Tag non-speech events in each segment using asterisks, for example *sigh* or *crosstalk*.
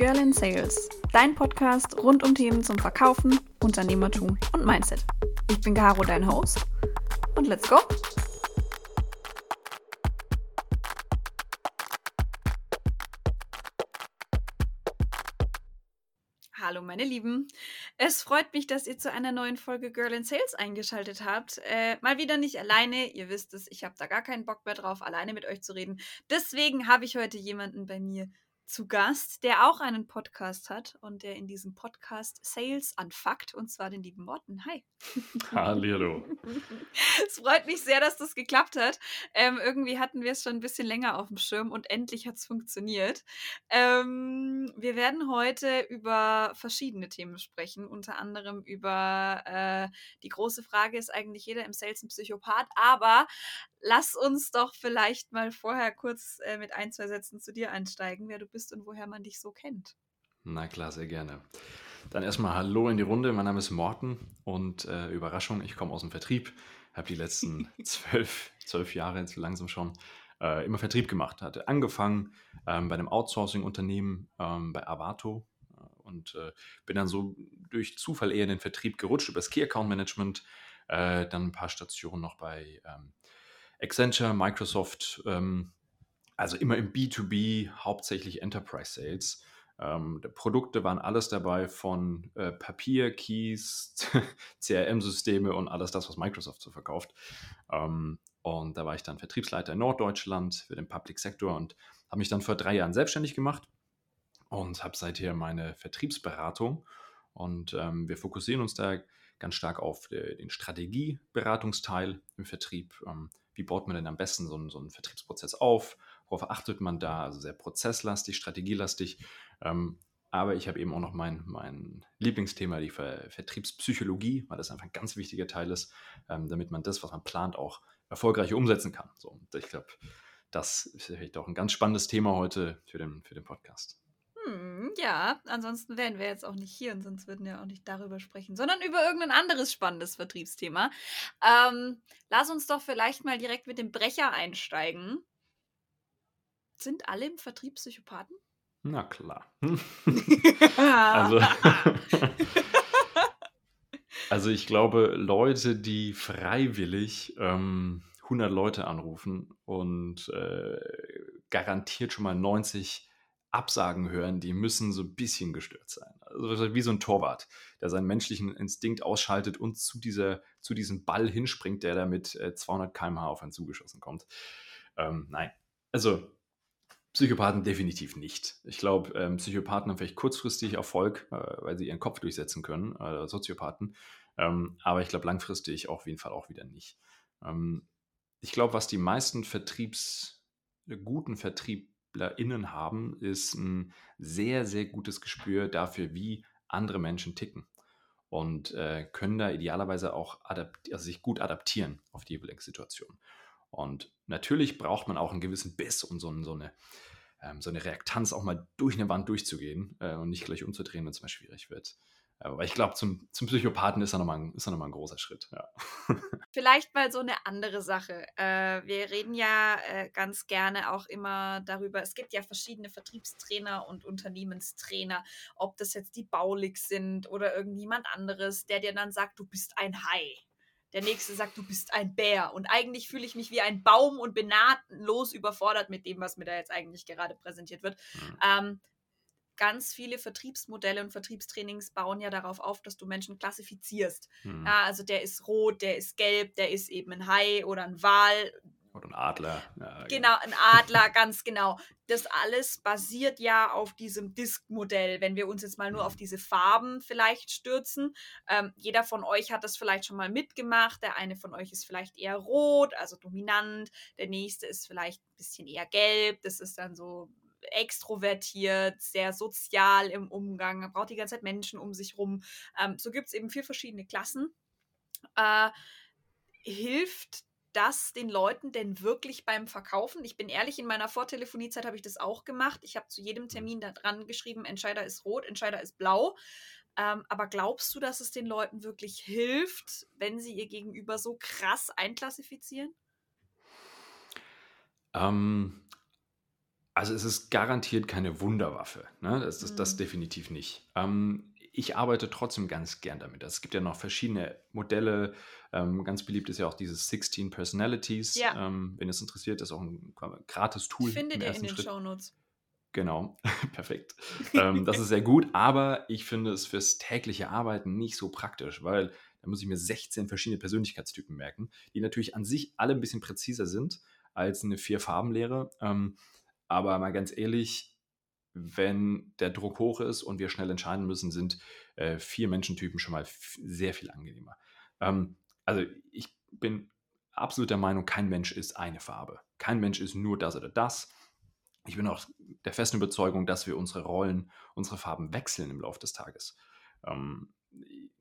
Girl in Sales, dein Podcast rund um Themen zum Verkaufen, Unternehmertum und Mindset. Ich bin Caro, dein Host. Und let's go! Hallo meine Lieben. Es freut mich, dass ihr zu einer neuen Folge Girl in Sales eingeschaltet habt. Äh, mal wieder nicht alleine. Ihr wisst es, ich habe da gar keinen Bock mehr drauf, alleine mit euch zu reden. Deswegen habe ich heute jemanden bei mir zu Gast, der auch einen Podcast hat und der in diesem Podcast Sales anfuckt, und zwar den lieben Morten. Hi. Hallo. *laughs* es freut mich sehr, dass das geklappt hat. Ähm, irgendwie hatten wir es schon ein bisschen länger auf dem Schirm und endlich hat es funktioniert. Ähm, wir werden heute über verschiedene Themen sprechen, unter anderem über äh, die große Frage, ist eigentlich jeder im Sales ein Psychopath? Aber lass uns doch vielleicht mal vorher kurz äh, mit ein, zwei Sätzen zu dir einsteigen, wer du bist und woher man dich so kennt. Na klar, sehr gerne. Dann erstmal Hallo in die Runde. Mein Name ist Morten und äh, Überraschung, ich komme aus dem Vertrieb. Habe die letzten *laughs* zwölf, zwölf Jahre jetzt langsam schon äh, immer Vertrieb gemacht. Hatte angefangen ähm, bei einem Outsourcing-Unternehmen ähm, bei Avato äh, und äh, bin dann so durch Zufall eher in den Vertrieb gerutscht über das Key Account Management. Äh, dann ein paar Stationen noch bei ähm, Accenture, Microsoft, ähm, also immer im B2B, hauptsächlich Enterprise Sales. Ähm, Produkte waren alles dabei von äh, Papier, Keys, *laughs* CRM-Systeme und alles das, was Microsoft so verkauft. Ähm, und da war ich dann Vertriebsleiter in Norddeutschland für den Public Sector und habe mich dann vor drei Jahren selbstständig gemacht und habe seither meine Vertriebsberatung. Und ähm, wir fokussieren uns da ganz stark auf de, den Strategieberatungsteil im Vertrieb. Ähm, wie baut man denn am besten so so einen Vertriebsprozess auf? Worauf achtet man da? Also sehr prozesslastig, strategielastig. Ähm, aber ich habe eben auch noch mein, mein Lieblingsthema, die Ver Vertriebspsychologie, weil das einfach ein ganz wichtiger Teil ist, ähm, damit man das, was man plant, auch erfolgreich umsetzen kann. So, ich glaube, das ist vielleicht auch ein ganz spannendes Thema heute für den, für den Podcast. Hm, ja, ansonsten wären wir jetzt auch nicht hier und sonst würden wir auch nicht darüber sprechen, sondern über irgendein anderes spannendes Vertriebsthema. Ähm, lass uns doch vielleicht mal direkt mit dem Brecher einsteigen. Sind alle im Vertrieb Psychopathen? Na klar. *laughs* also, *laughs* also ich glaube, Leute, die freiwillig ähm, 100 Leute anrufen und äh, garantiert schon mal 90 Absagen hören, die müssen so ein bisschen gestört sein. Also wie so ein Torwart, der seinen menschlichen Instinkt ausschaltet und zu, dieser, zu diesem Ball hinspringt, der da mit 200 km/h auf einen zugeschossen kommt. Ähm, nein, also Psychopathen definitiv nicht. Ich glaube, ähm, Psychopathen haben vielleicht kurzfristig Erfolg, äh, weil sie ihren Kopf durchsetzen können, äh, Soziopathen. Ähm, aber ich glaube langfristig auf jeden Fall auch wieder nicht. Ähm, ich glaube, was die meisten Vertriebs, guten Vertrieb SchauspielerInnen haben, ist ein sehr, sehr gutes Gespür dafür, wie andere Menschen ticken. Und äh, können da idealerweise auch also sich gut adaptieren auf die jeweilige Situation. Und natürlich braucht man auch einen gewissen Biss und so, so, eine, ähm, so eine Reaktanz auch mal durch eine Wand durchzugehen äh, und nicht gleich umzudrehen, wenn es mal schwierig wird. Aber ich glaube, zum, zum Psychopathen ist er nochmal ein, noch ein großer Schritt. Ja. *laughs* Vielleicht mal so eine andere Sache. Äh, wir reden ja äh, ganz gerne auch immer darüber, es gibt ja verschiedene Vertriebstrainer und Unternehmenstrainer, ob das jetzt die Baulig sind oder irgendjemand anderes, der dir dann sagt, du bist ein Hai. Der nächste sagt, du bist ein Bär. Und eigentlich fühle ich mich wie ein Baum und bin nahtlos überfordert mit dem, was mir da jetzt eigentlich gerade präsentiert wird. Mhm. Ähm, ganz viele Vertriebsmodelle und Vertriebstrainings bauen ja darauf auf, dass du Menschen klassifizierst. Mhm. Ja, also der ist rot, der ist gelb, der ist eben ein Hai oder ein Wal. Oder ein Adler. Ja, genau, ein Adler, ganz genau. Das alles basiert ja auf diesem Disk-Modell. Wenn wir uns jetzt mal nur mhm. auf diese Farben vielleicht stürzen. Ähm, jeder von euch hat das vielleicht schon mal mitgemacht. Der eine von euch ist vielleicht eher rot, also dominant. Der nächste ist vielleicht ein bisschen eher gelb. Das ist dann so extrovertiert, sehr sozial im Umgang, braucht die ganze Zeit Menschen um sich rum. Ähm, so gibt es eben vier verschiedene Klassen. Äh, hilft das den Leuten denn wirklich beim Verkaufen? Ich bin ehrlich, in meiner Vortelefoniezeit habe ich das auch gemacht. Ich habe zu jedem Termin da dran geschrieben, Entscheider ist rot, Entscheider ist blau. Ähm, aber glaubst du, dass es den Leuten wirklich hilft, wenn sie ihr Gegenüber so krass einklassifizieren? Ähm, Also es ist garantiert keine Wunderwaffe. Ne? Das ist das Mhm. definitiv nicht. Ähm, ich arbeite trotzdem ganz gern damit. Es gibt ja noch verschiedene Modelle. Ähm, ganz beliebt ist ja auch dieses 16 Personalities. Ja. Ähm, wenn es interessiert, ist auch ein gratis Tool Findet ihr in den Schritt. Shownotes. Genau, *laughs* perfekt. *laughs* Ähm, das ist sehr gut, aber ich finde es fürs tägliche Arbeiten nicht so praktisch, weil da muss ich mir 16 verschiedene Persönlichkeitstypen merken, die natürlich an sich alle ein bisschen präziser sind als eine Vier-Farben-Lehre. Ähm, aber mal ganz ehrlich, wenn der Druck hoch ist und wir schnell entscheiden müssen, sind äh, vier Menschentypen schon mal sehr viel angenehmer. Ähm, also ich bin absolut der Meinung, kein Mensch ist eine Farbe. Kein Mensch ist nur das oder das. Ich bin auch der festen Überzeugung, dass wir unsere Rollen, unsere Farben wechseln im Laufe des Tages. Ähm,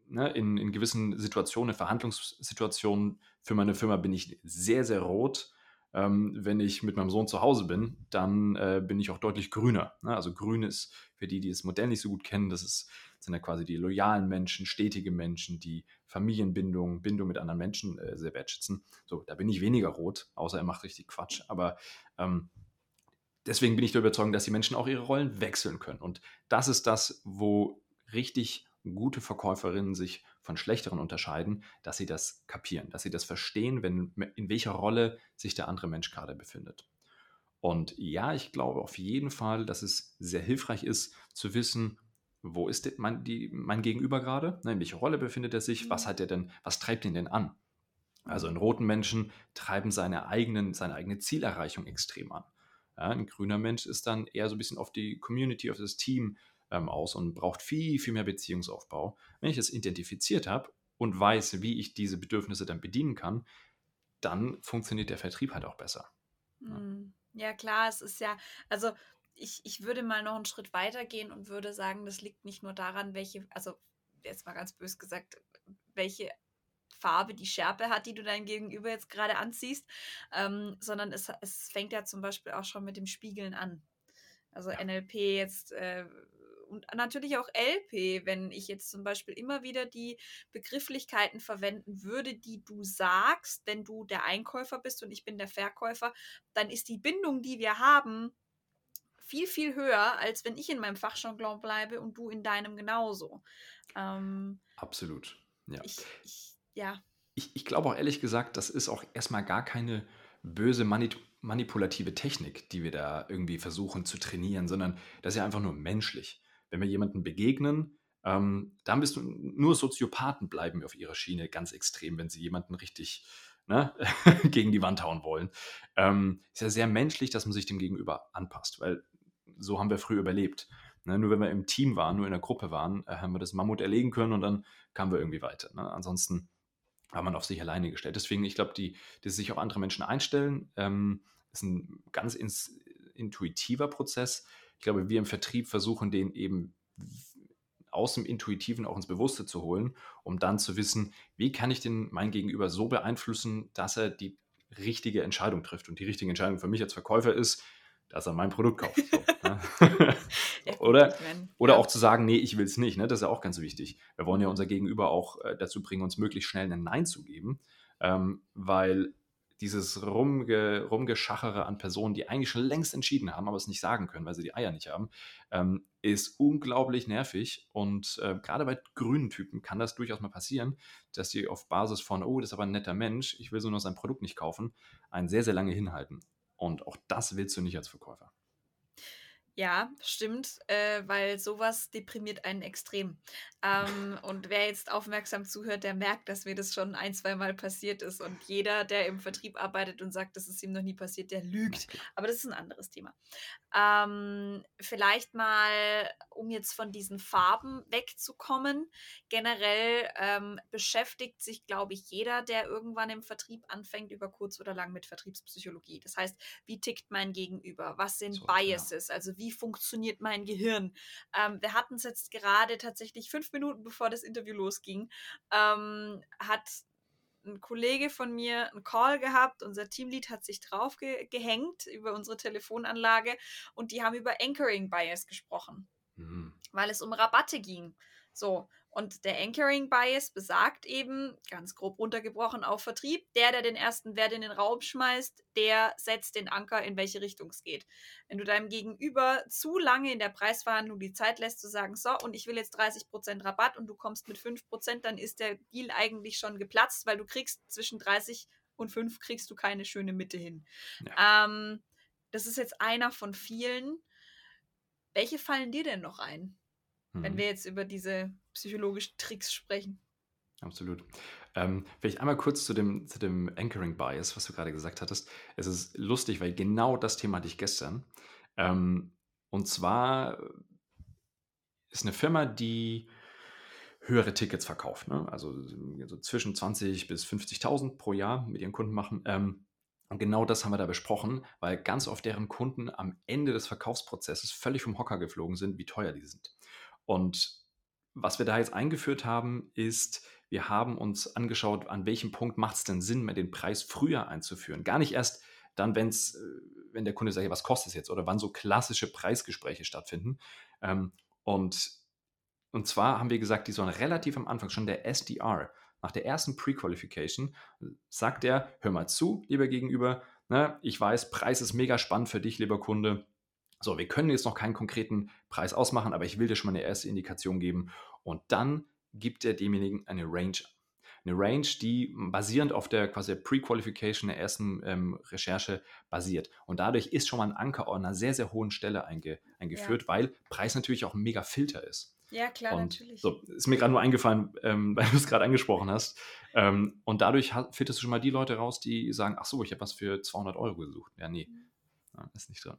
ne, in, in gewissen Situationen, in Verhandlungssituationen für meine Firma bin ich sehr, sehr rot. Ähm, wenn ich mit meinem Sohn zu Hause bin, dann äh, bin ich auch deutlich grüner. Ne? Also grün ist für die, die das Modell nicht so gut kennen, das ist, sind ja quasi die loyalen Menschen, stetige Menschen, die Familienbindung, Bindung mit anderen Menschen äh, sehr wertschätzen. So, da bin ich weniger rot, außer er macht richtig Quatsch. Aber ähm, deswegen bin ich der Überzeugung, dass die Menschen auch ihre Rollen wechseln können. Und das ist das, wo richtig gute Verkäuferinnen sich von schlechteren unterscheiden, dass sie das kapieren, dass sie das verstehen, wenn, in welcher Rolle sich der andere Mensch gerade befindet. Und ja, ich glaube auf jeden Fall, dass es sehr hilfreich ist, zu wissen, wo ist mein, die, mein Gegenüber gerade, ne, in welcher Rolle befindet er sich, was hat er denn, was treibt ihn denn an? Also in roten Menschen treiben seine, eigenen, seine eigene Zielerreichung extrem an. Ja, ein grüner Mensch ist dann eher so ein bisschen auf die Community, auf das Team ähm, aus und braucht viel, viel mehr Beziehungsaufbau. Wenn ich das identifiziert habe und weiß, wie ich diese Bedürfnisse dann bedienen kann, dann funktioniert der Vertrieb halt auch besser. Hm. Ja, klar, es ist ja, also ich, ich würde mal noch einen Schritt weiter gehen und würde sagen, das liegt nicht nur daran, welche, also jetzt mal ganz bös gesagt, welche Farbe die Schärpe hat, die du dein Gegenüber jetzt gerade anziehst, ähm, sondern es, es fängt ja zum Beispiel auch schon mit dem Spiegeln an. Also Ja. NLP jetzt äh, und natürlich auch LP, wenn ich jetzt zum Beispiel immer wieder die Begrifflichkeiten verwenden würde, die du sagst, wenn du der Einkäufer bist und ich bin der Verkäufer, dann ist die Bindung, die wir haben, viel, viel höher, als wenn ich in meinem Fachjargon bleibe und du in deinem genauso. Ähm, Absolut. Ja. ich, ich, ja. Ich, ich glaube auch ehrlich gesagt, das ist auch erstmal gar keine böse mani manipulative Technik, die wir da irgendwie versuchen zu trainieren, sondern das ist ja einfach nur menschlich. Wenn wir jemandem begegnen, ähm, dann bist du nur Soziopathen bleiben auf ihrer Schiene ganz extrem, wenn sie jemanden richtig ne, *laughs* gegen die Wand hauen wollen. Ähm, ist ja sehr menschlich, dass man sich dem Gegenüber anpasst, weil so haben wir früher überlebt. Ne, nur wenn wir im Team waren, nur in der Gruppe waren, äh, haben wir das Mammut erlegen können und dann kamen wir irgendwie weiter. Ne? Ansonsten war man auf sich alleine gestellt. Deswegen, ich glaube, die, die sich auf andere Menschen einstellen, ähm, ist ein ganz ins, intuitiver Prozess. Ich glaube, wir im Vertrieb versuchen, den eben aus dem Intuitiven auch ins Bewusste zu holen, um dann zu wissen, wie kann ich den mein Gegenüber so beeinflussen, dass er die richtige Entscheidung trifft. Und die richtige Entscheidung für mich als Verkäufer ist, dass er mein Produkt kauft. So, *laughs* ne? *laughs* Oder- Oder ja. auch zu sagen, nee, ich will es nicht. Ne? Das ist ja auch ganz wichtig. Wir wollen ja unser Gegenüber auch äh, dazu bringen, uns möglichst schnell ein Nein zu geben, ähm, weil dieses Rumge Rumgeschachere an Personen, die eigentlich schon längst entschieden haben, aber es nicht sagen können, weil sie die Eier nicht haben, ähm, ist unglaublich nervig. Und äh, gerade bei grünen Typen kann das durchaus mal passieren, dass die auf Basis von, oh, das ist aber ein netter Mensch, ich will so nur sein Produkt nicht kaufen, einen sehr, sehr lange hinhalten. Und auch das willst du nicht als Verkäufer. Ja, stimmt, äh, weil sowas deprimiert einen extrem. Ähm, *laughs* und wer jetzt aufmerksam zuhört, der merkt, dass mir das schon ein, zwei Mal passiert ist. Und jeder, der im Vertrieb arbeitet und sagt, das ist ihm noch nie passiert, der lügt. Aber das ist ein anderes Thema. Ähm, vielleicht mal, um jetzt von diesen Farben wegzukommen. Generell ähm, beschäftigt sich, glaube ich, jeder, der irgendwann im Vertrieb anfängt, über kurz oder lang mit Vertriebspsychologie. Das heißt, wie tickt mein Gegenüber? Was sind So, ja. Biases? Also wie funktioniert mein Gehirn? Ähm, wir hatten es jetzt gerade tatsächlich fünf Minuten bevor das Interview losging, ähm, hat ein Kollege von mir einen Call gehabt, unser Teamlead hat sich drauf ge gehängt über unsere Telefonanlage und die haben über Anchoring Bias gesprochen Mhm. weil es um Rabatte ging. So, Und der Anchoring Bias besagt eben, ganz grob runtergebrochen auf Vertrieb, der, der den ersten Wert in den Raum schmeißt, der setzt den Anker, in welche Richtung es geht. Wenn du deinem Gegenüber zu lange in der Preisverhandlung die Zeit lässt, zu sagen, so, und ich will jetzt 30% Rabatt und du kommst mit 5%, dann ist der Deal eigentlich schon geplatzt, weil du kriegst zwischen 30 und 5 kriegst du keine schöne Mitte hin. Ja. Ähm, das ist jetzt einer von vielen. Welche fallen dir denn noch ein? wenn wir jetzt über diese psychologischen Tricks sprechen. Absolut. Ähm, vielleicht einmal kurz zu dem, zu dem Anchoring Bias, was du gerade gesagt hattest. Es ist lustig, weil genau das Thema hatte ich gestern. Ähm, und zwar ist eine Firma, die höhere Tickets verkauft, ne? also, also zwischen 20 bis 50.000 pro Jahr mit ihren Kunden machen. Ähm, und genau das haben wir da besprochen, weil ganz oft deren Kunden am Ende des Verkaufsprozesses völlig vom Hocker geflogen sind, wie teuer die sind. Und was wir da jetzt eingeführt haben, ist, wir haben uns angeschaut, an welchem Punkt macht es denn Sinn, den Preis früher einzuführen. Gar nicht erst dann, wenn's, äh, wenn der Kunde sagt, was kostet es jetzt oder wann so klassische Preisgespräche stattfinden. Ähm, und, und zwar haben wir gesagt, die sollen relativ am Anfang, schon der SDR, nach der ersten Pre-Qualification, sagt er, hör mal zu, lieber Gegenüber, ne, ich weiß, Preis ist mega spannend für dich, lieber Kunde. So, wir können jetzt noch keinen konkreten Preis ausmachen, aber ich will dir schon mal eine erste Indikation geben. Und dann gibt er demjenigen eine Range eine Range, die basierend auf der quasi Pre-Qualification der ersten ähm, Recherche basiert. Und dadurch ist schon mal ein Anker an einer sehr, sehr hohen Stelle einge, eingeführt, ja. weil Preis natürlich auch ein mega Filter ist. Ja, klar, und natürlich. So, ist mir gerade nur eingefallen, ähm, *laughs* weil du es gerade angesprochen hast. Ähm, und dadurch filterst du schon mal die Leute raus, die sagen, ach so, ich habe was für 200 Euro gesucht. Ja, nee, mhm. ja, ist nicht drin.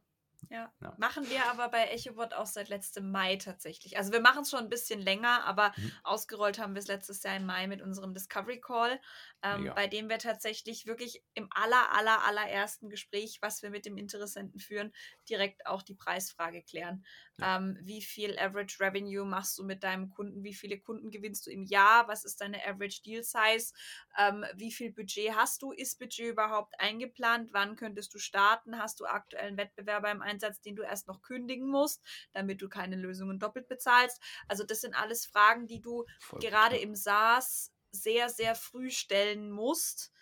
Ja. ja. Machen wir aber bei EchoBot auch seit letztem Mai tatsächlich. Also wir machen es schon ein bisschen länger, aber mhm. ausgerollt haben wir es letztes Jahr im Mai mit unserem Discovery Call, ähm, bei dem wir tatsächlich wirklich im aller, aller, allerersten Gespräch, was wir mit dem Interessenten führen, direkt auch die Preisfrage klären. Ja. Ähm, wie viel Average Revenue machst du mit deinem Kunden? Wie viele Kunden gewinnst du im Jahr? Was ist deine Average Deal Size? Ähm, wie viel Budget hast du? Ist Budget überhaupt eingeplant? Wann könntest du starten? Hast du aktuellen Wettbewerber im Einsatz, den du erst noch kündigen musst, damit du keine Lösungen doppelt bezahlst? Also das sind alles Fragen, die du Voll gerade klar. im SaaS sehr, sehr früh stellen musst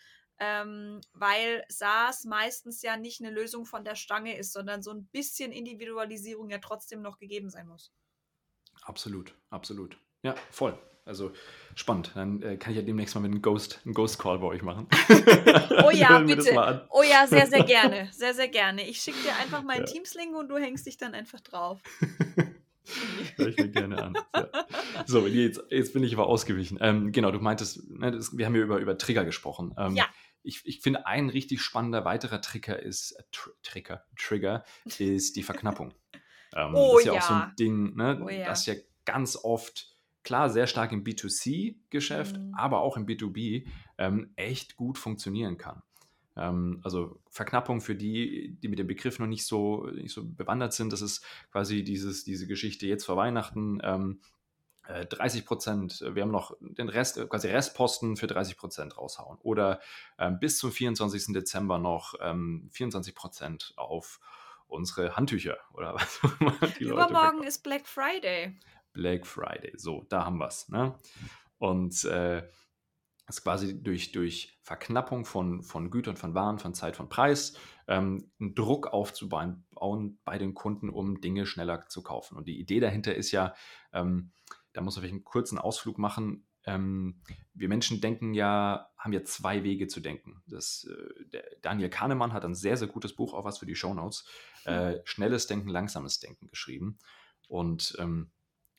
ähm, weil SaaS meistens ja nicht eine Lösung von der Stange ist, sondern so ein bisschen Individualisierung ja trotzdem noch gegeben sein muss. Absolut, absolut. Ja, voll. Also spannend. Dann äh, kann ich ja demnächst mal mit einem Ghost, einen Ghost Call bei euch machen. *laughs* oh ja, bitte. Oh ja, sehr, sehr gerne. Sehr, sehr gerne. Ich schicke dir einfach meinen *laughs* ja. Teams-Link und du hängst dich dann einfach drauf. *laughs* Hör ich mir gerne an. Ja. So, jetzt, jetzt bin ich aber ausgewichen. Ähm, genau, du meintest, ne, das, wir haben ja über, über Trigger gesprochen. Ähm, ja ich, ich finde, ein richtig spannender weiterer Trigger ist, äh, tr Trigger, Trigger ist die Verknappung. *laughs* ähm, oh, das ist ja, ja, auch so ein Ding, ne, oh, ja. das ja ganz oft, klar, sehr stark im B2C-Geschäft, mhm. aber auch im B2B ähm, echt gut funktionieren kann. Ähm, also Verknappung für die, die mit dem Begriff noch nicht so, nicht so bewandert sind, das ist quasi dieses, diese Geschichte jetzt vor Weihnachten. Ähm, 30 äh, Prozent, äh, wir haben noch den Rest, äh, quasi Restposten für 30 Prozent raushauen. Oder ähm, bis zum 24. Dezember noch ähm, 24 Prozent auf unsere Handtücher oder was Übermorgen ist Black Friday. Black Friday, so, da haben wir es. Ne? Und äh, ist quasi durch, durch Verknappung von, von Gütern, von Waren, von Zeit, von Preis, ähm, einen Druck aufzubauen bei den Kunden, um Dinge schneller zu kaufen. Und die Idee dahinter ist ja, ähm, da muss man vielleicht einen kurzen Ausflug machen. Ähm, wir Menschen denken ja, haben ja zwei Wege zu denken. Das, äh, Daniel Kahnemann hat ein sehr, sehr gutes Buch, auch was für die Shownotes, äh, Schnelles Denken, Langsames Denken geschrieben. Und ähm,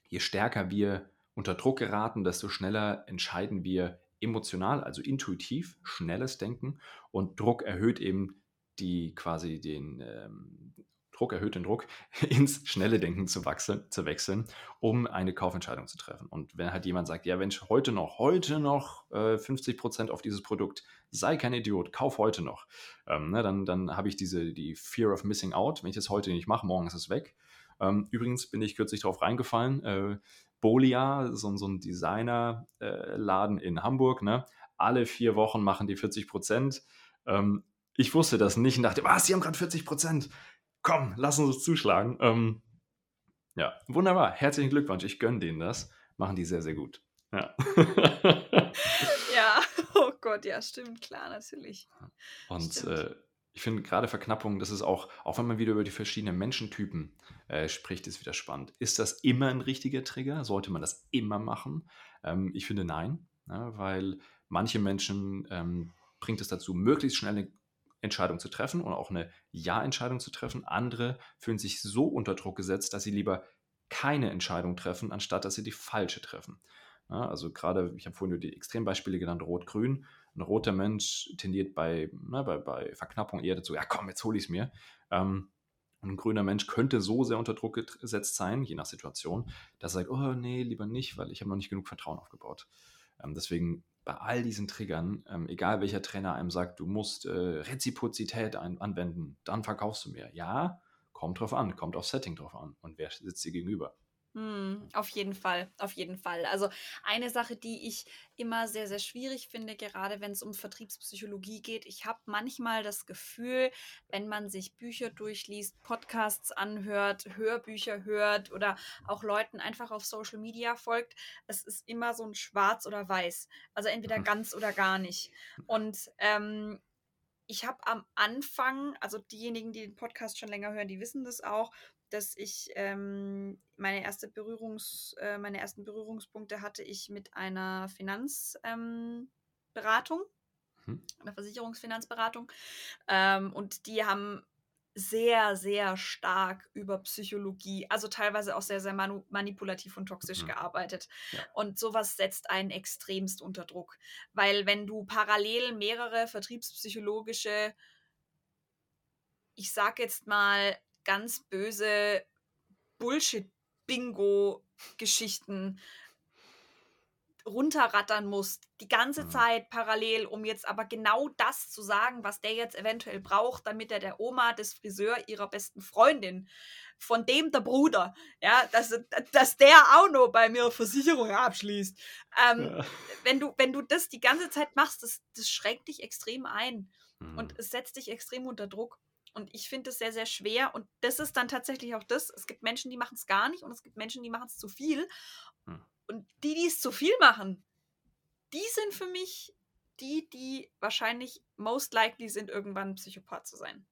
je stärker wir unter Druck geraten, desto schneller entscheiden wir emotional, also intuitiv, schnelles Denken. Und Druck erhöht eben die quasi den, ähm, Druck erhöht den Druck, *laughs* ins schnelle Denken zu, wachsen, zu wechseln, um eine Kaufentscheidung zu treffen. Und wenn halt jemand sagt, ja, wenn ich heute noch, heute noch äh, 50% auf dieses Produkt, sei kein Idiot, kauf heute noch, ähm, ne, dann, dann habe ich diese, die Fear of Missing Out. Wenn ich das heute nicht mache, morgen ist es weg. Ähm, übrigens bin ich kürzlich darauf reingefallen, äh, Bolia, so, so ein Designerladen äh, in Hamburg, ne? alle vier Wochen machen die 40% Ähm, ich wusste das nicht und dachte, was, sie haben gerade 40% komm, lass uns zuschlagen. Ähm, ja, wunderbar. Herzlichen Glückwunsch. Ich gönne denen das. machen die sehr, sehr gut. Ja. *laughs* *laughs* ja, oh Gott, ja, stimmt, klar, natürlich. Und äh, ich finde gerade Verknappung, das ist auch, auch wenn man wieder über die verschiedenen Menschentypen äh, spricht, ist wieder spannend. Ist das immer ein richtiger Trigger? Sollte man das immer machen? Ähm, ich finde nein, ja, weil manche Menschen ähm, bringt es dazu, möglichst schnell eine Entscheidung zu treffen und auch eine Ja-Entscheidung zu treffen. Andere fühlen sich so unter Druck gesetzt, dass sie lieber keine Entscheidung treffen, anstatt dass sie die falsche treffen. Ja, also gerade, ich habe vorhin nur die Extrembeispiele genannt, Rot-Grün. Ein roter Mensch tendiert bei, na, bei, bei Verknappung eher dazu, ja komm, jetzt hole ich es mir. Ähm, ein grüner Mensch könnte so sehr unter Druck gesetzt sein, je nach Situation, dass er sagt, oh nee, lieber nicht, weil ich habe noch nicht genug Vertrauen aufgebaut. Ähm, deswegen bei all diesen Triggern, ähm, egal welcher Trainer einem sagt, du musst äh, Reziprozität ein, anwenden, dann verkaufst du mehr. Ja, kommt drauf an, kommt auf Setting drauf an und wer sitzt dir gegenüber. Hm, auf jeden Fall, auf jeden Fall. Also eine Sache, die ich immer sehr, sehr schwierig finde, gerade wenn es um Vertriebspsychologie geht. Ich habe manchmal das Gefühl, wenn man sich Bücher durchliest, Podcasts anhört, Hörbücher hört oder auch Leuten einfach auf Social Media folgt, es ist immer so ein Schwarz oder Weiß. Also entweder mhm. ganz oder gar nicht. Und ähm, ich habe am Anfang, also diejenigen, die den Podcast schon länger hören, die wissen das auch, dass ich ähm, meine erste Berührungs, äh, meine ersten Berührungspunkte hatte ich mit einer Finanzberatung, ähm, mhm. einer Versicherungsfinanzberatung. Ähm, und die haben sehr, sehr stark über Psychologie, also teilweise auch sehr, sehr manipulativ und toxisch mhm. gearbeitet. Ja. Und sowas setzt einen extremst unter Druck. Weil wenn du parallel mehrere vertriebspsychologische, ich sag jetzt mal, ganz böse Bullshit-Bingo-Geschichten runterrattern musst, die ganze mhm. Zeit parallel, um jetzt aber genau das zu sagen, was der jetzt eventuell braucht, damit er der Oma des Friseur ihrer besten Freundin, von dem der Bruder, ja, dass, dass der auch noch bei mir Versicherung abschließt. Ähm, ja. wenn, du, wenn du das die ganze Zeit machst, das, das schränkt dich extrem ein mhm. und es setzt dich extrem unter Druck. Und ich finde es sehr, sehr schwer. Und das ist dann tatsächlich auch das. Es gibt Menschen, die machen es gar nicht und es gibt Menschen, die machen es zu viel. Hm. Und die, die es zu viel machen, die sind für mich die, die wahrscheinlich most likely sind, irgendwann ein Psychopath zu sein.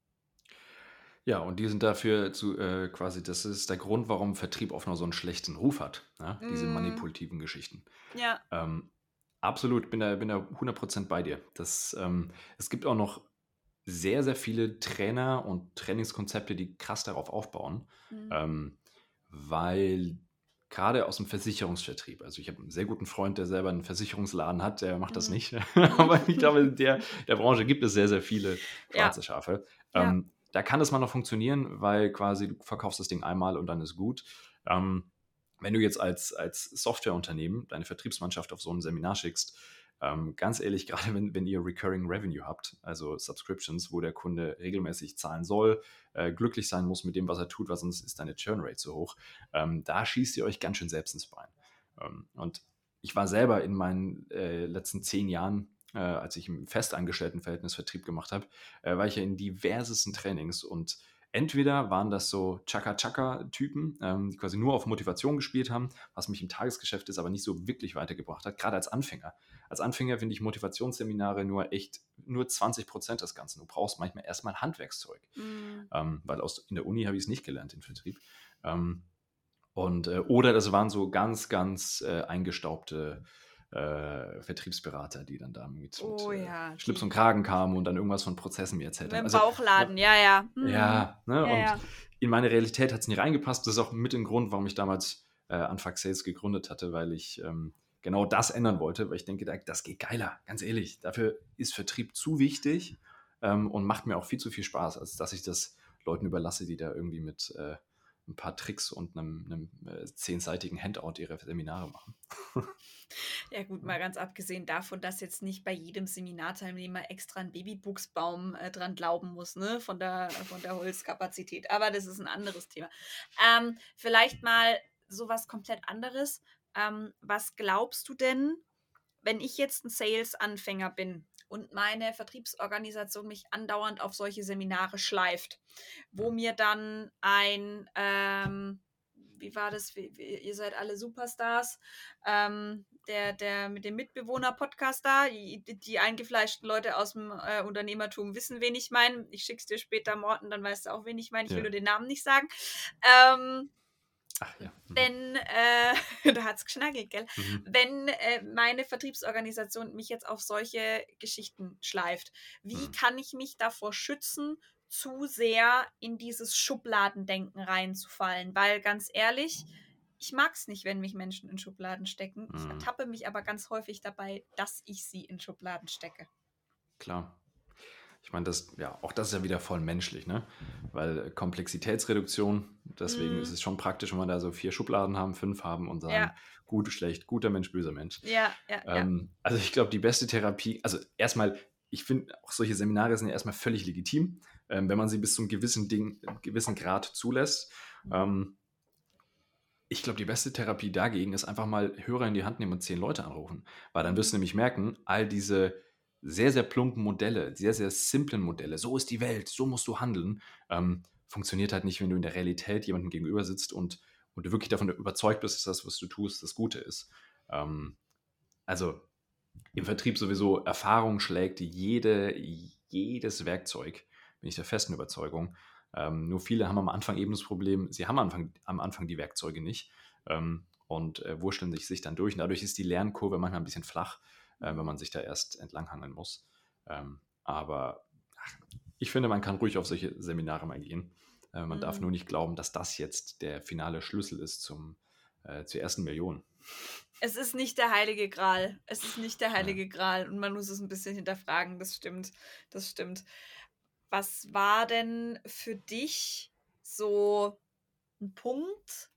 Ja, und die sind dafür zu, äh, quasi, das ist der Grund, warum Vertrieb oft noch so einen schlechten Ruf hat. Ja? Diese mm. manipulativen Geschichten. Ja. Ähm, absolut, bin da, bin da 100% bei dir. Das, ähm, es gibt auch noch sehr, sehr viele Trainer und Trainingskonzepte, die krass darauf aufbauen, mhm. ähm, weil gerade aus dem Versicherungsvertrieb, also ich habe einen sehr guten Freund, der selber einen Versicherungsladen hat, der macht das mhm. nicht, *laughs* aber ich glaube, in der, der Branche gibt es sehr, sehr viele schwarze ja. Schafe. Ähm, ja. Da kann es mal noch funktionieren, weil quasi du verkaufst das Ding einmal und dann ist gut. Ähm, wenn du jetzt als, als Softwareunternehmen deine Vertriebsmannschaft auf so ein Seminar schickst, ähm, ganz ehrlich, *laughs* gerade wenn, wenn ihr Recurring Revenue habt, also Subscriptions, wo der Kunde regelmäßig zahlen soll, äh, glücklich sein muss mit dem, was er tut, weil sonst ist deine Churn Rate so hoch, ähm, da schießt ihr euch ganz schön selbst ins Bein. Ähm, und ich war selber in meinen äh, letzten zehn Jahren äh, als ich im Festangestelltenverhältnis Vertrieb gemacht habe, äh, war ich ja in diversesten Trainings und Entweder waren das so Chaka-Chaka-Typen, ähm, die quasi nur auf Motivation gespielt haben, was mich im Tagesgeschäft ist, aber nicht so wirklich weitergebracht hat, gerade als Anfänger. Als Anfänger finde ich Motivationsseminare nur echt nur 20 Prozent des Ganzen. Du brauchst manchmal erstmal Handwerkszeug, mhm. ähm, weil aus, in der Uni habe ich es nicht gelernt, in Vertrieb. Ähm, und, äh, oder das waren so ganz, ganz äh, eingestaubte äh, Vertriebsberater, die dann da mit, oh, mit äh, ja. Schlips und Kragen kamen und dann irgendwas von Prozessen mir erzählt haben. Mit also, Bauchladen, ja, ja. Mhm. Ja, ne? ja, und ja. in meine Realität hat es nie reingepasst. Das ist auch mit dem Grund, warum ich damals äh, Anfang Sales gegründet hatte, weil ich ähm, genau das ändern wollte, weil ich denke, das geht geiler, ganz ehrlich. Dafür ist Vertrieb zu wichtig ähm, und macht mir auch viel zu viel Spaß, als dass ich das Leuten überlasse, die da irgendwie mit äh, ein paar Tricks und einem, einem äh, zehnseitigen Handout ihre Seminare machen. *laughs* Ja gut, mal ganz abgesehen davon, dass jetzt nicht bei jedem Seminarteilnehmer extra ein Babybuchsbaum äh, dran glauben muss, ne, von der, von der Holzkapazität. Aber das ist ein anderes Thema. Ähm, vielleicht mal sowas komplett anderes. Ähm, was glaubst du denn, wenn ich jetzt ein Sales-Anfänger bin und meine Vertriebsorganisation mich andauernd auf solche Seminare schleift, wo mir dann ein, ähm, wie war das? Wie, wie, ihr seid alle Superstars. Ähm, der, der mit dem Mitbewohner-Podcast da, die, die, eingefleischten Leute aus dem äh, Unternehmertum wissen, wen ich meine. Ich schick's dir später, Morten, dann weißt du auch, wen ich meine. Ich ja. will nur den Namen nicht sagen. Ähm, Ach ja. Mhm. Wenn, äh, *laughs* da hat es geschnackelt, gell? Mhm. Wenn äh, meine Vertriebsorganisation mich jetzt auf solche Geschichten schleift, wie mhm. kann ich mich davor schützen, zu sehr in dieses Schubladendenken reinzufallen? Weil ganz ehrlich, ich mag es nicht, wenn mich Menschen in Schubladen stecken. Ich mhm. ertappe mich aber ganz häufig dabei, dass ich sie in Schubladen stecke. Klar. Ich meine, das, ja, auch das ist ja wieder voll menschlich, ne? Weil Komplexitätsreduktion, deswegen mm. ist es schon praktisch, wenn wir da so vier Schubladen haben, fünf haben und sagen, ja. gut, schlecht, guter Mensch, böser Mensch. Ja, ja. Ähm, ja. Also ich glaube, die beste Therapie, also erstmal, ich finde, auch solche Seminare sind ja erstmal völlig legitim, ähm, wenn man sie bis zu einem gewissen Ding, gewissen Grad zulässt. Ähm, ich glaube, die beste Therapie dagegen ist einfach mal Hörer in die Hand nehmen und zehn Leute anrufen. Weil dann wirst du nämlich merken, all diese sehr, sehr plumpen Modelle, sehr, sehr simplen Modelle, so ist die Welt, so musst du handeln, ähm, funktioniert halt nicht, wenn du in der Realität jemandem gegenüber sitzt und, und du wirklich davon überzeugt bist, dass das, was du tust, das Gute ist. Ähm, also im Vertrieb sowieso, Erfahrung schlägt jede, jedes Werkzeug, bin ich der festen Überzeugung. Ähm, nur viele haben am Anfang eben das Problem, sie haben am Anfang, am Anfang die Werkzeuge nicht ähm, und äh, wurschteln sich, sich dann durch. Und dadurch ist die Lernkurve manchmal ein bisschen flach äh, wenn man sich da erst entlanghangeln muss. Ähm, aber ach, ich finde, man kann ruhig auf solche Seminare mal gehen. Äh, man mhm. darf nur nicht glauben, dass das jetzt der finale Schlüssel ist zum, äh, zur ersten Million. Es ist nicht der heilige Gral. Es ist nicht der heilige ja. Gral und man muss es ein bisschen hinterfragen. Das stimmt. Das stimmt. Was war denn für dich so ein Punkt,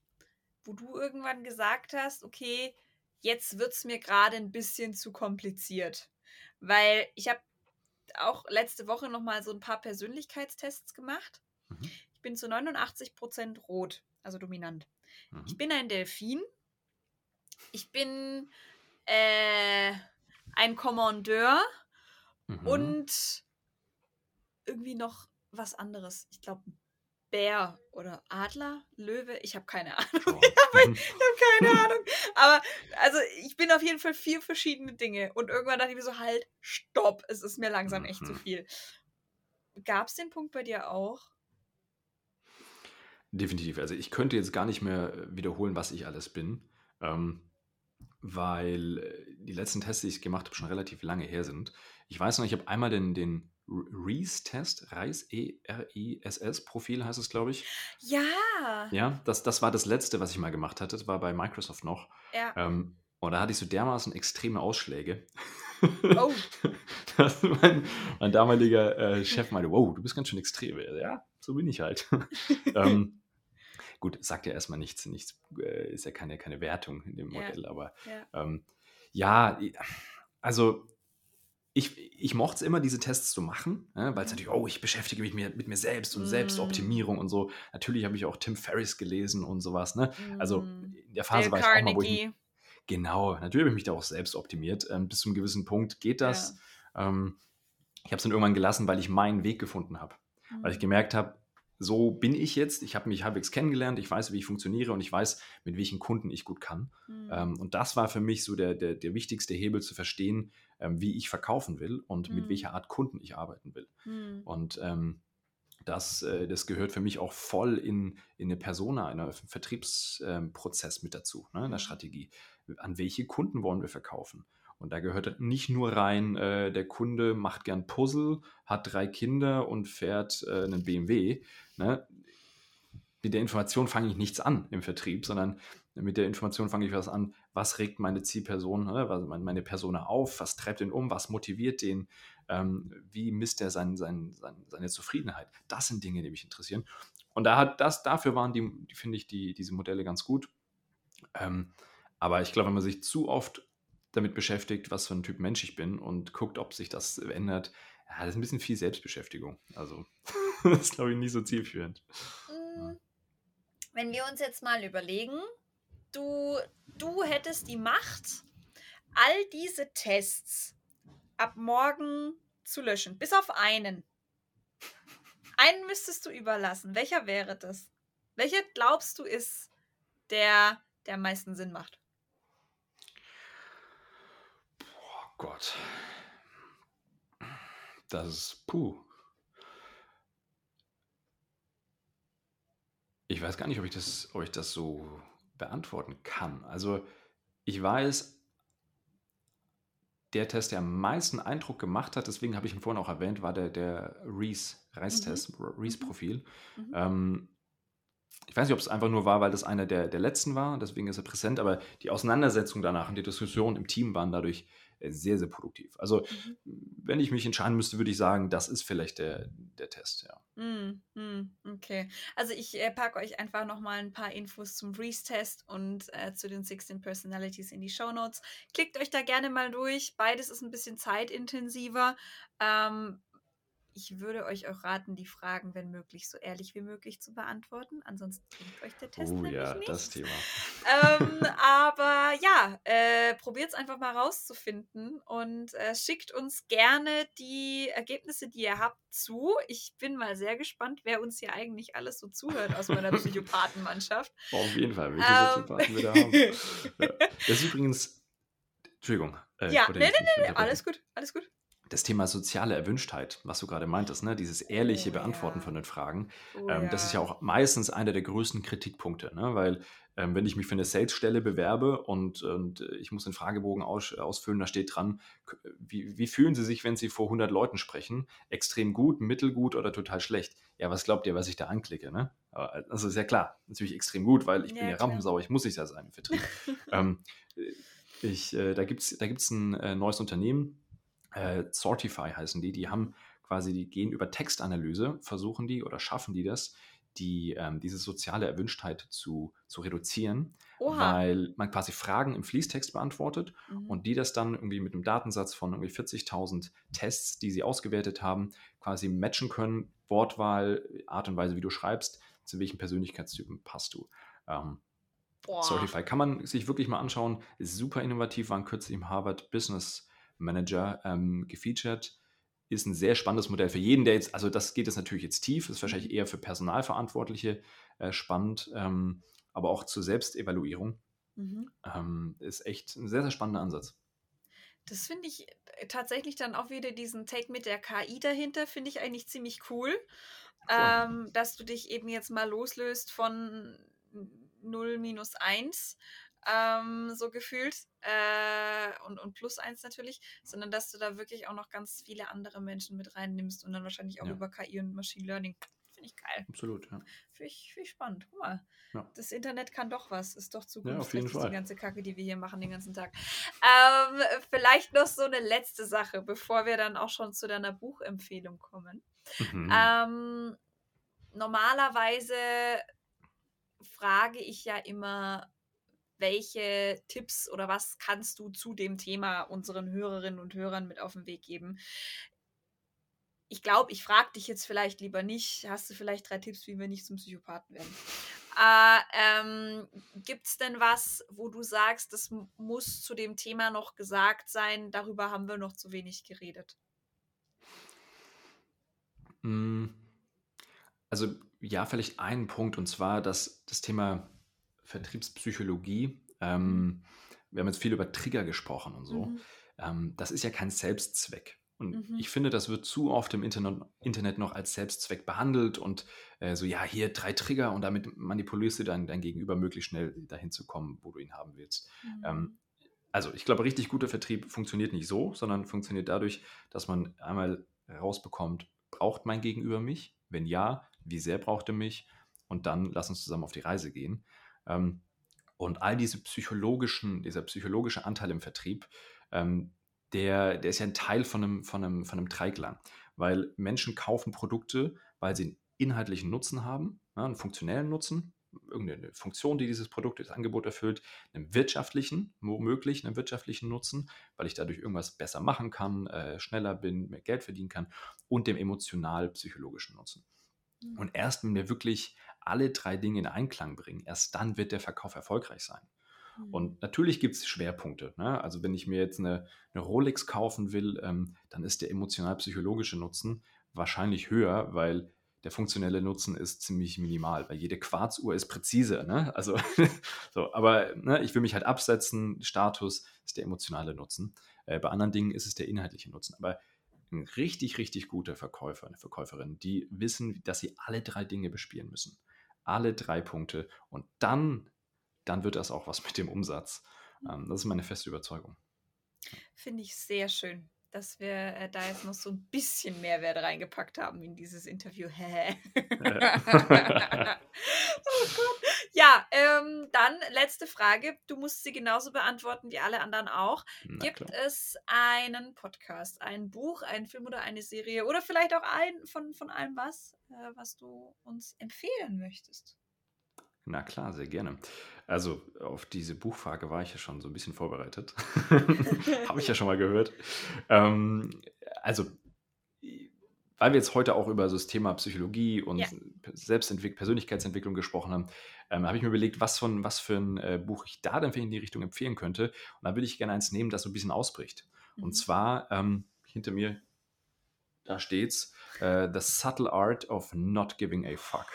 wo du irgendwann gesagt hast, okay, jetzt wird es mir gerade ein bisschen zu kompliziert. Weil ich habe auch letzte Woche nochmal so ein paar Persönlichkeitstests gemacht. Mhm. Ich bin zu 89 Prozent rot, also dominant. Mhm. Ich bin ein Delfin. Ich bin äh, ein Kommandeur mhm. und irgendwie noch was anderes. Ich glaube, Bär oder Adler, Löwe, ich habe keine Ahnung. *laughs* Ich habe *laughs* hab keine Ahnung. Aber also ich bin auf jeden Fall vier verschiedene Dinge. Und irgendwann dachte ich mir so, halt, stopp, es ist mir langsam echt zu mhm. viel. Gab es den Punkt bei dir auch? Definitiv. Also ich könnte jetzt gar nicht mehr wiederholen, was ich alles bin. Ähm, weil äh, die letzten Tests, die ich gemacht habe, schon relativ lange her sind. Ich weiß noch, ich habe einmal den, den Reese-Test, Reis, E-R-I-S-S-Profil heißt es, glaube ich. Ja. Ja, das, das war das letzte, was ich mal gemacht hatte. Das war bei Microsoft noch. Ja. Ähm, und da hatte ich so dermaßen extreme Ausschläge. Oh. *laughs* dass mein, mein damaliger äh, Chef meinte, wow, du bist ganz schön extrem. Ja, so bin ich halt. *laughs* ähm, gut, sagt ja erstmal nichts, nichts äh, ist ja keine, keine Wertung in dem Modell, ja. aber ja. Ähm, ja, also ich, ich mochte es immer, diese Tests zu machen, ne, weil es natürlich, oh, ich beschäftige mich mit, mit mir selbst und mm. Selbstoptimierung und so. Natürlich habe ich auch Tim Ferriss gelesen und sowas. Ne? Also mm. in der Phase Dale war ich Carnegie. auch mal, wo ich. Genau, natürlich habe ich mich da auch selbst optimiert. Ähm, bis zu einem gewissen Punkt geht das. Ja. Ähm, ich habe es dann irgendwann gelassen, weil ich meinen Weg gefunden habe. Mm. Weil ich mhm. gemerkt habe, so bin ich jetzt. Ich habe mich halbwegs kennengelernt, ich weiß, wie ich funktioniere und ich weiß, mit welchen Kunden ich gut kann. Mhm. Ähm, und das war für mich so der, der, der wichtigste Hebel zu verstehen, wie ich verkaufen will und mhm. mit welcher Art Kunden ich arbeiten will. Mhm. Und ähm, das, äh, das gehört für mich auch voll in, in eine Persona, in einen Vertriebsprozess ähm, mit dazu, ne, in der mhm. Strategie. An welche Kunden wollen wir verkaufen? Und da gehört nicht nur rein, äh, der Kunde macht gern Puzzle, hat drei Kinder und fährt äh, einen BMW. Ne? Mit der Information fange ich nichts an im Vertrieb, sondern mit der Information fange ich was an, was regt meine Zielperson, ne? meine Persona auf, was treibt ihn um, was motiviert den, ähm, wie misst er sein, sein, sein, seine Zufriedenheit. Das sind Dinge, die mich interessieren. Und da hat das, dafür waren die, die finde ich, die, diese Modelle ganz gut. Ähm, aber ich glaube, wenn man sich zu oft damit beschäftigt, was für ein Typ Mensch ich bin und guckt, ob sich das ändert. Ja, das ist ein bisschen viel Selbstbeschäftigung. Also, *laughs* das ist, glaube ich, nicht so zielführend. Mm. Wenn wir uns jetzt mal überlegen, du, du hättest die Macht, all diese Tests ab morgen zu löschen, bis auf einen. Einen müsstest du überlassen. Welcher wäre das? Welcher glaubst du ist der, der am meisten Sinn macht? Oh Gott. Das ist puh. Ich weiß gar nicht, ob ich das, ob ich das so beantworten kann. Also ich weiß, der Test, der am meisten Eindruck gemacht hat, deswegen habe ich ihn vorhin auch erwähnt, war der, der Reese, Reis-Test, mhm. Reese-Profil. Mhm. Ähm, ich weiß nicht, ob es einfach nur war, weil das einer der, der letzten war, deswegen ist er präsent, aber die Auseinandersetzung danach und die Diskussion im Team waren dadurch äh, sehr, sehr produktiv. Also, mhm. wenn ich mich entscheiden müsste, würde ich sagen, das ist vielleicht der, der Test, ja. Mm, mm, okay. Also, ich äh, packe euch einfach nochmal ein paar Infos zum Reese-Test und äh, zu den 16 Personalities in die Show Notes. Klickt euch da gerne mal durch. Beides ist ein bisschen zeitintensiver. Ähm, ich würde euch auch raten, die Fragen, wenn möglich, so ehrlich wie möglich zu beantworten. Ansonsten bringt euch der Test oh, ja, nichts. das Thema. Ähm, *laughs* aber ja, äh, probiert es einfach mal rauszufinden und äh, schickt uns gerne die Ergebnisse, die ihr habt, zu. Ich bin mal sehr gespannt, wer uns hier eigentlich alles so zuhört aus meiner *laughs* Psychopathenmannschaft. Oh, auf jeden Fall, welche ähm, Psychopathen wir da haben. Ja. *laughs* Das ist übrigens, Entschuldigung. Äh, ja, nee, nee, nee, alles gut, alles gut das Thema soziale Erwünschtheit, was du gerade meintest, ne? dieses ehrliche oh, Beantworten ja. von den Fragen, oh, ähm, das ist ja auch meistens einer der größten Kritikpunkte, ne? weil ähm, wenn ich mich für eine Sales-Stelle bewerbe und, und ich muss den Fragebogen aus, ausfüllen, da steht dran, wie, wie fühlen Sie sich, wenn Sie vor 100 Leuten sprechen? Extrem gut, mittelgut oder total schlecht? Ja, was glaubt ihr, was ich da anklicke? Ne? Also ist ja klar, natürlich extrem gut, weil ich ja, bin ja Rampensau, ich muss ich ja sein im Vertrieb. *laughs* ähm, ich, äh, da gibt es da gibt's ein äh, neues Unternehmen, äh, Sortify heißen die, die haben quasi, die gehen über Textanalyse, versuchen die oder schaffen die das, die, ähm, diese soziale Erwünschtheit zu, zu reduzieren, Oha. weil man quasi Fragen im Fließtext beantwortet mhm. und die das dann irgendwie mit einem Datensatz von irgendwie 40.000 Tests, die sie ausgewertet haben, quasi matchen können, Wortwahl, Art und Weise, wie du schreibst, zu welchen Persönlichkeitstypen passt du. Ähm, Sortify kann man sich wirklich mal anschauen, ist super innovativ, waren kürzlich im Harvard Business Manager ähm, gefeatured. Ist ein sehr spannendes Modell für jeden, der jetzt, also das geht jetzt natürlich jetzt tief, ist wahrscheinlich eher für Personalverantwortliche äh, spannend, ähm, aber auch zur Selbstevaluierung. Mhm. Ähm, ist echt ein sehr, sehr spannender Ansatz. Das finde ich äh, tatsächlich dann auch wieder diesen Take mit der KI dahinter, finde ich eigentlich ziemlich cool. Ähm, dass du dich eben jetzt mal loslöst von 0 minus 1 ähm, so gefühlt. Äh, und, und plus eins natürlich, sondern dass du da wirklich auch noch ganz viele andere Menschen mit reinnimmst und dann wahrscheinlich auch ja. über KI und Machine Learning. Finde ich geil. Absolut, ja. Finde ich, find ich spannend. Guck mal, ja. das Internet kann doch was. Ist doch zukunftsträchtig, ja, die ganze Kacke, die wir hier machen den ganzen Tag. Ähm, vielleicht noch so eine letzte Sache, bevor wir dann auch schon zu deiner Buchempfehlung kommen. Mhm. Ähm, normalerweise frage ich ja immer welche Tipps oder was kannst du zu dem Thema unseren Hörerinnen und Hörern mit auf den Weg geben? Ich glaube, ich frage dich jetzt vielleicht lieber nicht, hast du vielleicht drei Tipps, wie wir nicht zum Psychopathen werden? Äh, ähm, Gibt es denn was, wo du sagst, das muss zu dem Thema noch gesagt sein, darüber haben wir noch zu wenig geredet? Hm. Also ja, vielleicht einen Punkt, und zwar, dass das Thema Vertriebspsychologie. Ähm, wir haben jetzt viel über Trigger gesprochen und so. Mhm. Ähm, das ist ja kein Selbstzweck. Und mhm. ich finde, das wird zu oft im Internet, Internet noch als Selbstzweck behandelt und äh, so, ja, hier drei Trigger und damit manipulierst du dann dein Gegenüber möglichst schnell dahin zu kommen, wo du ihn haben willst. Mhm. Ähm, also, ich glaube, richtig guter Vertrieb funktioniert nicht so, sondern funktioniert dadurch, dass man einmal rausbekommt, braucht mein Gegenüber mich? Wenn ja, wie sehr braucht er mich? Und dann lass uns zusammen auf die Reise gehen. Ähm, und all diese psychologischen, dieser psychologische Anteil im Vertrieb, ähm, der, der ist ja ein Teil von einem, von, einem, von einem Dreiklang. Weil Menschen kaufen Produkte, weil sie einen inhaltlichen Nutzen haben, einen funktionellen Nutzen, irgendeine Funktion, die dieses Produkt, das Angebot erfüllt, einen wirtschaftlichen, womöglich einen wirtschaftlichen Nutzen, weil ich dadurch irgendwas besser machen kann, äh, schneller bin, mehr Geld verdienen kann und dem emotional-psychologischen Nutzen. Mhm. Und erst wenn wir wirklich alle drei Dinge in Einklang bringen, erst dann wird der Verkauf erfolgreich sein. Mhm. Und natürlich gibt es Schwerpunkte. Ne? Also wenn ich mir jetzt eine, eine Rolex kaufen will, ähm, dann ist der emotional-psychologische Nutzen wahrscheinlich höher, weil der funktionelle Nutzen ist ziemlich minimal, weil jede Quarzuhr ist präzise. Ne? Also, *laughs* so, aber ne, ich will mich halt absetzen. Status ist der emotionale Nutzen. Äh, bei anderen Dingen ist es der inhaltliche Nutzen. Aber ein richtig, richtig guter Verkäufer, eine Verkäuferin, die wissen, dass sie alle drei Dinge bespielen müssen. Alle drei Punkte. Und dann, dann wird das auch was mit dem Umsatz. Ähm, das ist meine feste Überzeugung. Finde ich sehr schön dass wir äh, da jetzt noch so ein bisschen Mehrwert reingepackt haben in dieses Interview. *laughs* *laughs* oh Gott. Ja, ähm, dann letzte Frage. Du musst sie genauso beantworten wie alle anderen auch. Na, Gibt klar. es einen Podcast, ein Buch, einen Film oder eine Serie oder vielleicht auch ein von, von allem was, äh, was du uns empfehlen möchtest? Na klar, sehr gerne. Also auf diese Buchfrage war ich ja schon so ein bisschen vorbereitet. *laughs* Habe ich ja schon mal gehört. Ähm, also, weil wir jetzt heute auch über so das Thema Psychologie und ja. Selbstentwick Persönlichkeitsentwicklung gesprochen haben, ähm, habe ich mir überlegt, was, von, was für ein äh, Buch ich da dann in die Richtung empfehlen könnte. Und da würde ich gerne eins nehmen, das so ein bisschen ausbricht. Mhm. Und zwar ähm, hinter mir, da steht's, äh, The Subtle Art of Not Giving a Fuck.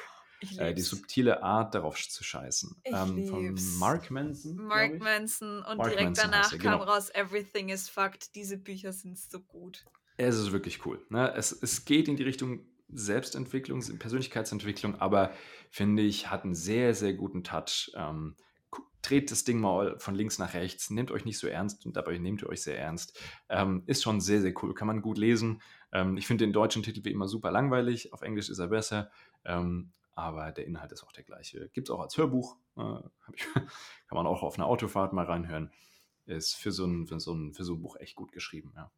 Äh, die subtile Art, darauf zu scheißen. Ähm, von Mark Manson. Mark Manson und Mark direkt Manson danach er, kam genau. raus Everything is Fucked. Diese Bücher sind so gut. Es ist wirklich cool. Ne? Es, es geht in die Richtung Selbstentwicklung, Persönlichkeitsentwicklung, aber finde ich, hat einen sehr, sehr guten Touch. Ähm, dreht das Ding mal von links nach rechts, nehmt euch nicht so ernst und dabei nehmt ihr euch sehr ernst. Ähm, ist schon sehr, sehr cool, kann man gut lesen. Ähm, ich finde den deutschen Titel wie immer super langweilig, auf Englisch ist er besser. Ähm, aber der Inhalt ist auch der gleiche. Gibt es auch als Hörbuch, äh, ich, *laughs* kann man auch auf einer Autofahrt mal reinhören. Ist für so ein, für so ein, für so ein Buch echt gut geschrieben, ja.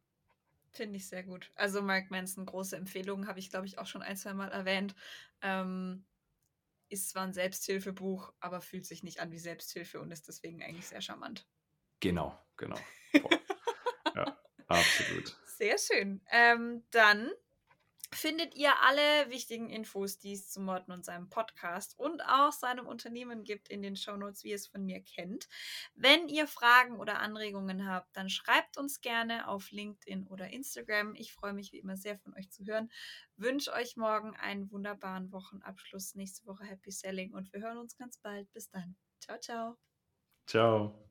Finde ich sehr gut. Also Mark Manson, große Empfehlung, habe ich, glaube ich, auch schon ein, zwei Mal erwähnt. Ähm, ist zwar ein Selbsthilfebuch, aber fühlt sich nicht an wie Selbsthilfe und ist deswegen eigentlich sehr charmant. Genau, genau. *laughs* ja, absolut. Sehr schön. Ähm, dann findet ihr alle wichtigen Infos, die es zu Morten und seinem Podcast und auch seinem Unternehmen gibt in den Shownotes, wie ihr es von mir kennt. Wenn ihr Fragen oder Anregungen habt, dann schreibt uns gerne auf LinkedIn oder Instagram. Ich freue mich wie immer sehr von euch zu hören. Wünsche euch morgen einen wunderbaren Wochenabschluss. Nächste Woche Happy Selling und wir hören uns ganz bald. Bis dann. Ciao, ciao. Ciao.